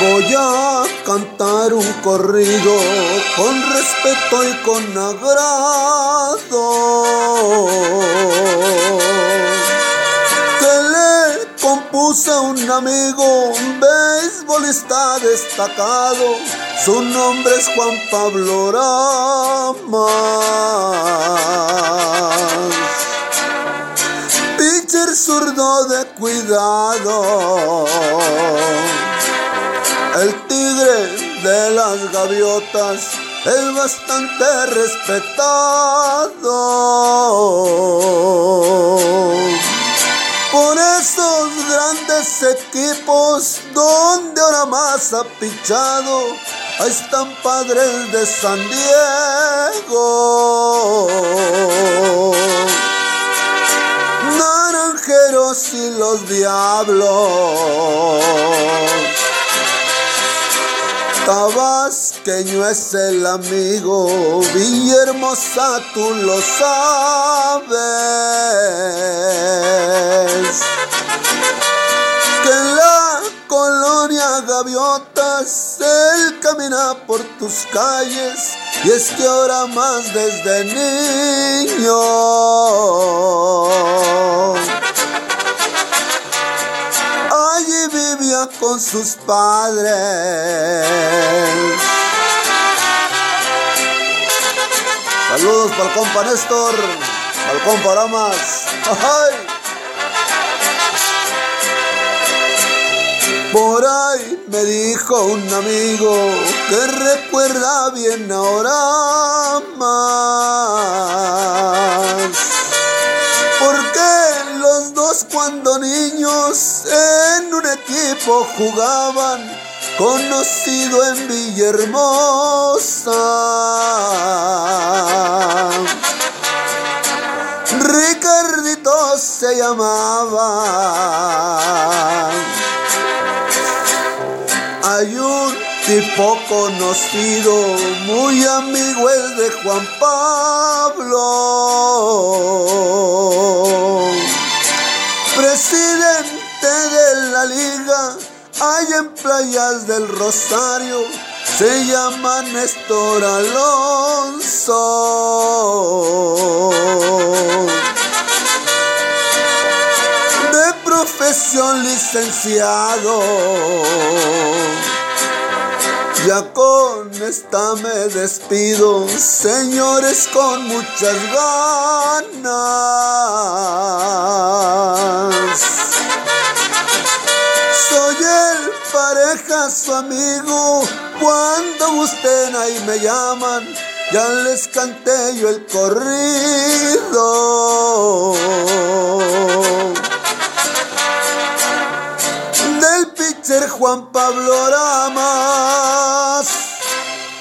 Voy a cantar un corrido con respeto y con agrado. Que le compuso a un amigo, un beisbolista destacado. Su nombre es Juan Pablo Rama pitcher zurdo de cuidado. El tigre de las gaviotas es bastante respetado. Por esos grandes equipos donde ahora más ha pichado, ahí están padres de San Diego naranjeros y los diablos. Tabasqueño es el amigo, Villahermosa tú lo sabes. Que en la colonia Gaviotas él camina por tus calles y es que ahora más desde niño allí vivía con sus padres. Saludos para el compa Néstor, para el compa Ramas. ¡Ay! Por ahí me dijo un amigo que recuerda bien ahora más. Porque los dos cuando niños en un equipo jugaban, conocido en Villahermosa. Se llamaba. Hay un tipo conocido, muy amigo el de Juan Pablo. Presidente de la liga, hay en playas del Rosario, se llama Néstor Alonso. Licenciado. Ya con esta me despido, señores, con muchas ganas. Soy el pareja, su amigo, cuando gusten ahí me llaman, ya les canté yo el corrido Juan Pablo Arama.